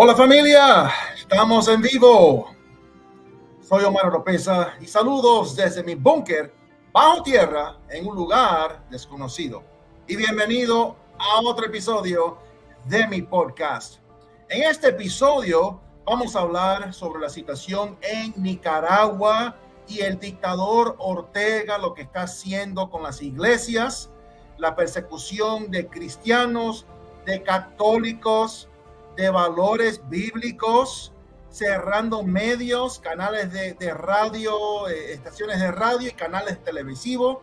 Hola familia, estamos en vivo. Soy Omar Oropesa y saludos desde mi búnker bajo tierra en un lugar desconocido. Y bienvenido a otro episodio de mi podcast. En este episodio vamos a hablar sobre la situación en Nicaragua y el dictador Ortega, lo que está haciendo con las iglesias, la persecución de cristianos, de católicos, de valores bíblicos, cerrando medios, canales de, radio, eh, estaciones de radio y canales televisivos.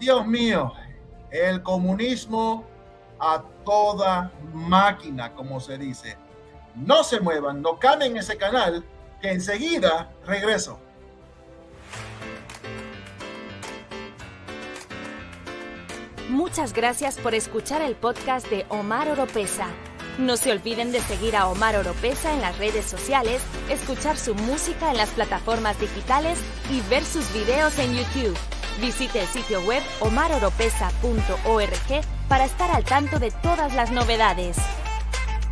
Dios mío, el comunismo a toda máquina, como se dice. No se muevan, no cambien ese canal, que enseguida regreso. Muchas gracias por escuchar el podcast de Omar Oropesa. No se olviden de seguir a Omar Oropesa en las redes sociales, escuchar su música en las plataformas digitales y ver sus videos en YouTube. Visite el sitio web omaroropesa.org para estar al tanto de todas las novedades.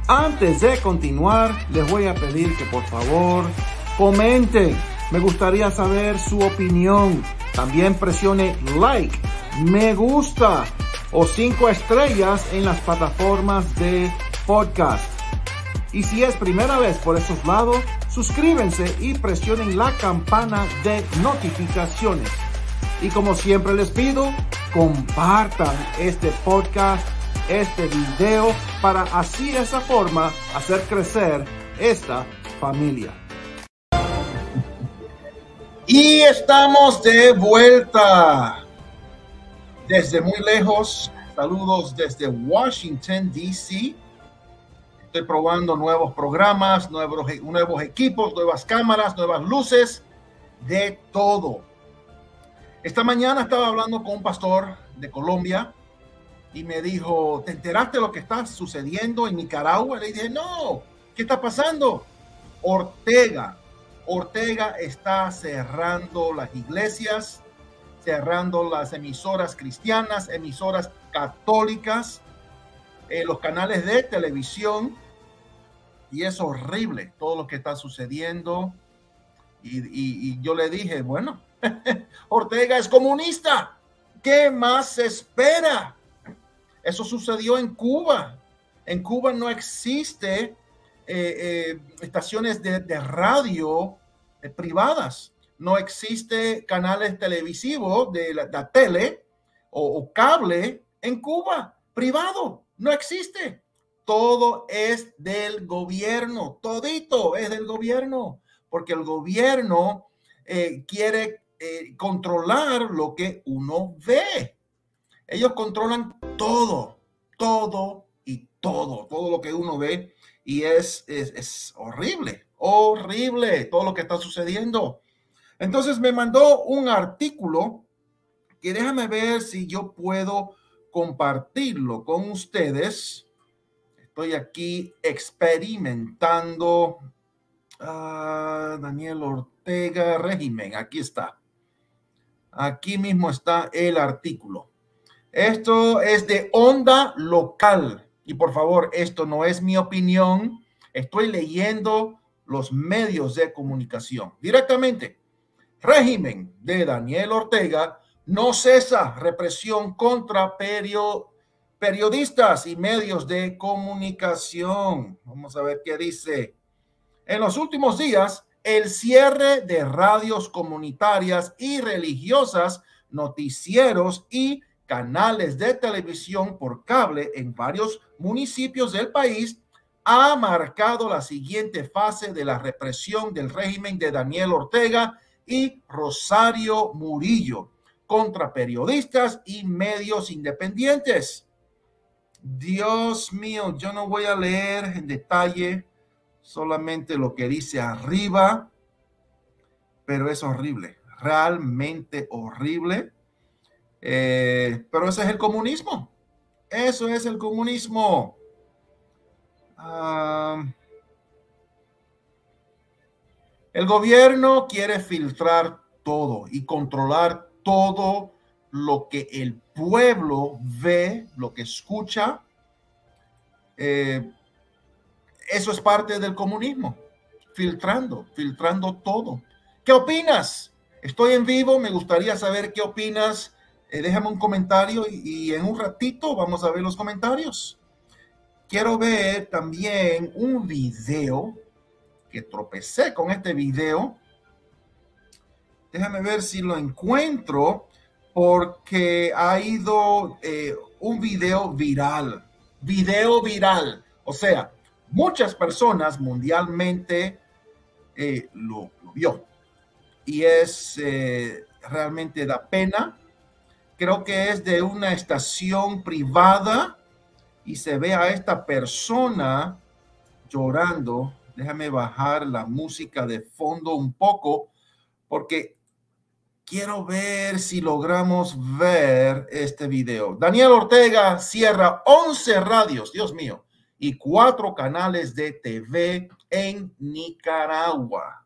Antes de continuar, les voy a pedir que por favor comenten. Me gustaría saber su opinión. También presione like, me gusta o cinco estrellas en las plataformas de podcast. Y si es primera vez por esos lados, suscríbanse y presionen la campana de notificaciones. Y como siempre les pido, compartan este podcast, este video, para así de esa forma hacer crecer esta familia. Y estamos de vuelta desde muy lejos. Saludos desde Washington, D.C probando nuevos programas, nuevos, nuevos equipos, nuevas cámaras, nuevas luces, de todo. Esta mañana estaba hablando con un pastor de Colombia y me dijo, ¿te enteraste de lo que está sucediendo en Nicaragua? Le dije, no, ¿qué está pasando? Ortega, Ortega está cerrando las iglesias, cerrando las emisoras cristianas, emisoras católicas, eh, los canales de televisión, y es horrible todo lo que está sucediendo. Y, yo le dije, bueno, Ortega es comunista. ¿Qué más se espera? Eso sucedió en Cuba. En Cuba no existe eh, eh, estaciones de, radio eh, privadas. No existe canales televisivos de la, tele o cable en Cuba privado. No existe todo es del gobierno, todito es del gobierno, porque el gobierno eh, quiere eh, controlar lo que uno ve. Ellos controlan todo, todo y todo, todo lo que uno ve y es, es, es horrible, horrible todo lo que está sucediendo. Entonces me mandó un artículo que déjame ver si yo puedo compartirlo con ustedes Estoy aquí experimentando. Ah, Daniel Ortega, régimen, aquí está. Aquí mismo está el artículo. Esto es de onda local. Y por favor, esto no es mi opinión. Estoy leyendo los medios de comunicación directamente. Régimen de Daniel Ortega no cesa represión contra periodistas periodistas y medios de comunicación. Vamos a ver qué dice. En los últimos días, el cierre de radios comunitarias y religiosas, noticieros y canales de televisión por cable en varios municipios del país ha marcado la siguiente fase de la represión del régimen de Daniel Ortega y Rosario Murillo contra periodistas y medios independientes. Dios mío, yo no voy a leer en detalle solamente lo que dice arriba, pero es horrible, realmente horrible. Eh, pero ese es el comunismo. Eso es el comunismo. Ah, el gobierno quiere filtrar todo y controlar todo lo que el pueblo ve, lo que escucha. Eh, eso es parte del comunismo, filtrando, filtrando todo. ¿Qué opinas? Estoy en vivo, me gustaría saber qué opinas. Eh, déjame un comentario y, y en un ratito vamos a ver los comentarios. Quiero ver también un video que tropecé con este video. Déjame ver si lo encuentro porque ha ido eh, un video viral. Video viral. O sea, muchas personas mundialmente eh, lo, lo, vio. Y es eh, realmente da pena. Creo que es de una estación privada y se ve a esta persona llorando. Déjame bajar la música de fondo un poco porque quiero ver si logramos ver este video. Daniel Ortega cierra 11 radios, Dios mío, y cuatro canales de TV en Nicaragua.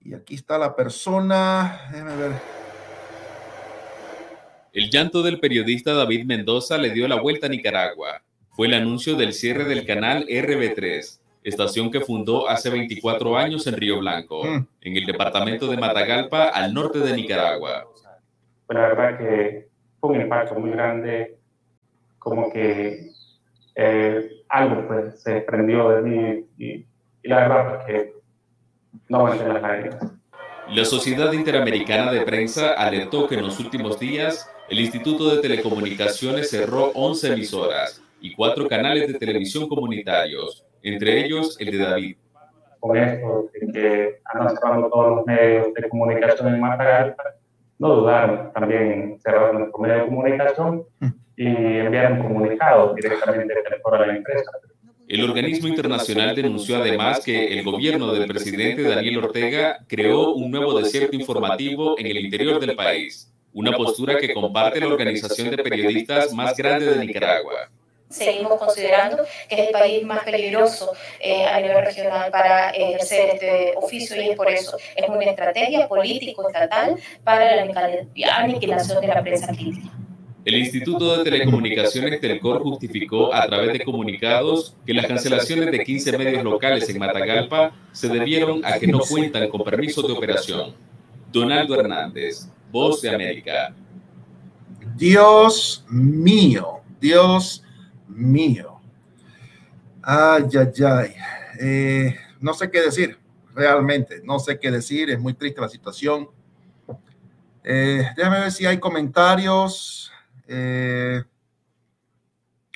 Y aquí está la persona. Déjame ver. El llanto del periodista David Mendoza le dio la vuelta a Nicaragua. Fue el anuncio del cierre del canal RB3, estación que fundó hace 24 años en Río Blanco, mm. en el departamento de Matagalpa, al norte de Nicaragua. Pues la verdad que fue un impacto muy grande, como que eh, algo pues, se prendió de mí y, y la verdad es que no aguanté las lágrimas. La Sociedad Interamericana de Prensa alertó que en los últimos días el Instituto de Telecomunicaciones cerró 11 emisoras y cuatro canales de televisión comunitarios, entre ellos el de David. Con esto, que andan cerrando todos los medios de comunicación en Matagalpa, no dudaron también en cerrar nuestro medio de comunicación y enviar un comunicado directamente a la empresa. El organismo internacional denunció además que el gobierno del presidente Daniel Ortega creó un nuevo desierto informativo en el interior del país, una postura que comparte la organización de periodistas más grande de Nicaragua seguimos considerando que es el país más peligroso eh, a nivel regional para ejercer este oficio y es por eso es una estrategia político-estatal para la aniquilación de la prensa crítica. El Instituto de Telecomunicaciones Telcor justificó a través de comunicados que las cancelaciones de 15 medios locales en Matagalpa se debieron a que no cuentan con permiso de operación. Donaldo Hernández, Voz de América. Dios mío, Dios mío. Ay, ay, ay. Eh, no sé qué decir, realmente, no sé qué decir, es muy triste la situación. Eh, déjame ver si hay comentarios. Eh,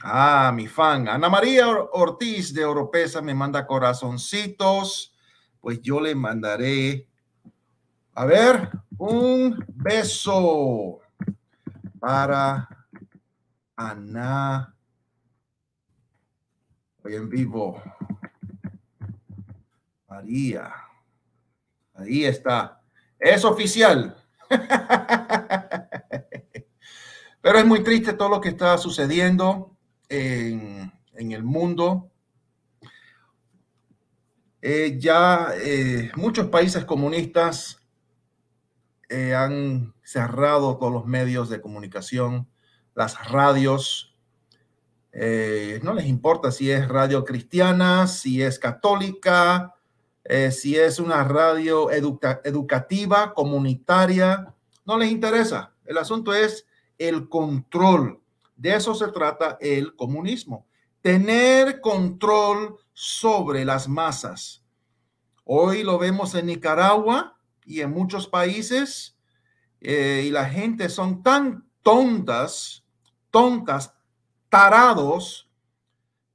ah, mi fan, Ana María Ortiz de Oropesa me manda corazoncitos. Pues yo le mandaré, a ver, un beso para Ana En vivo. María. Ahí está. Es oficial. Pero es muy triste todo lo que está sucediendo en, en el mundo. Eh, ya eh, muchos países comunistas eh, han cerrado todos los medios de comunicación, las radios, eh, no les importa si es radio cristiana, si es católica, eh, si es una radio educativa, comunitaria, no les interesa. El asunto es el control. De eso se trata el comunismo. Tener control sobre las masas. Hoy lo vemos en Nicaragua y en muchos países eh, y la gente son tan tontas, tontas, tarados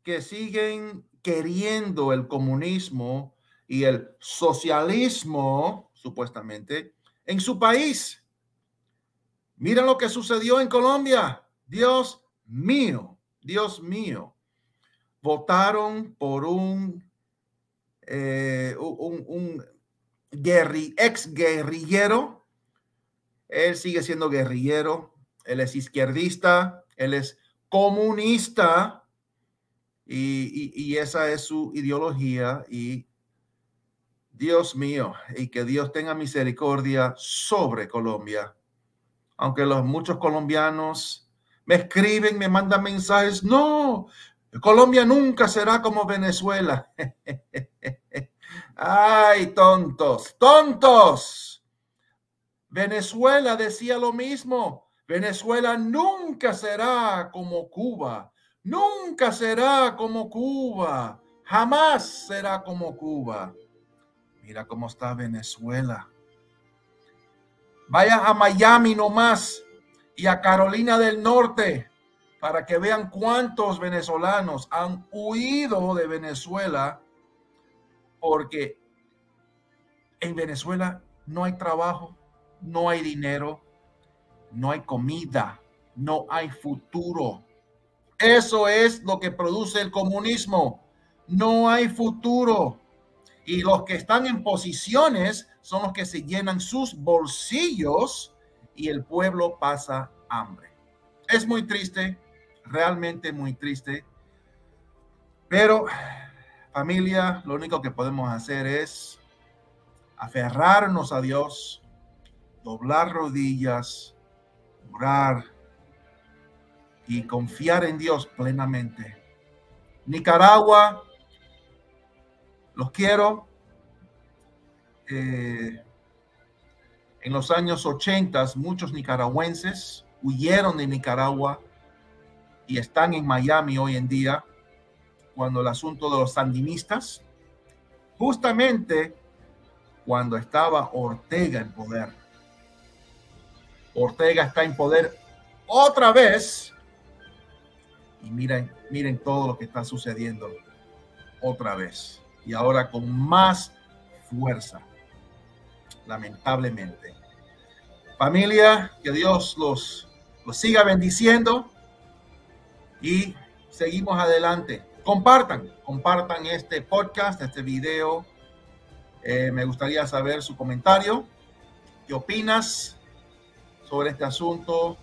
que siguen queriendo el comunismo y el socialismo, supuestamente, en su país. Mira lo que sucedió en Colombia. Dios mío, Dios mío. Votaron por un, eh, ex guerrillero. Él sigue siendo guerrillero. Él es izquierdista. Él es comunista y, esa es su ideología y Dios mío, y que Dios tenga misericordia sobre Colombia. Aunque los muchos colombianos me escriben, me mandan mensajes, no, Colombia nunca será como Venezuela. Ay, tontos, tontos. Venezuela decía lo mismo. Venezuela nunca será como Cuba. Nunca será como Cuba. Jamás será como Cuba. Mira cómo está Venezuela. Vaya a Miami nomás y a Carolina del Norte para que vean cuántos venezolanos han huido de Venezuela porque en Venezuela no hay trabajo, no hay dinero, no hay comida, no hay futuro. Eso es lo que produce el comunismo. No hay futuro. Y los que están en posiciones son los que se llenan sus bolsillos y el pueblo pasa hambre. Es muy triste, realmente muy triste. Pero familia, lo único que podemos hacer es aferrarnos a Dios, doblar rodillas, orar y confiar en Dios plenamente. Nicaragua, los quiero. Eh, en los años 80, muchos nicaragüenses huyeron de Nicaragua y están en Miami hoy en día, cuando el asunto de los sandinistas, justamente cuando estaba Ortega en poder. Ortega está en poder otra vez. Y miren, miren todo lo que está sucediendo otra vez. Y ahora con más fuerza, lamentablemente. Familia, que Dios los, los siga bendiciendo y seguimos adelante. Compartan, compartan este podcast, este video. Eh, me gustaría saber su comentario. ¿Qué opinas sobre este asunto?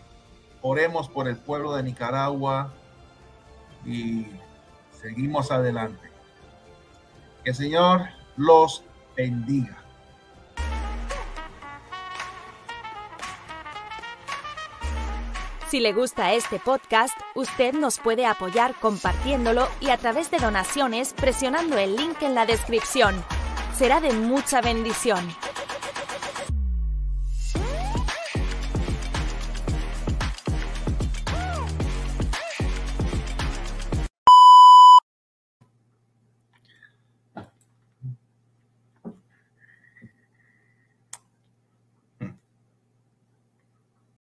Oremos por el pueblo de Nicaragua y seguimos adelante. Que el Señor los bendiga. Si le gusta este podcast, usted nos puede apoyar compartiéndolo y a través de donaciones presionando el link en la descripción. Será de mucha bendición.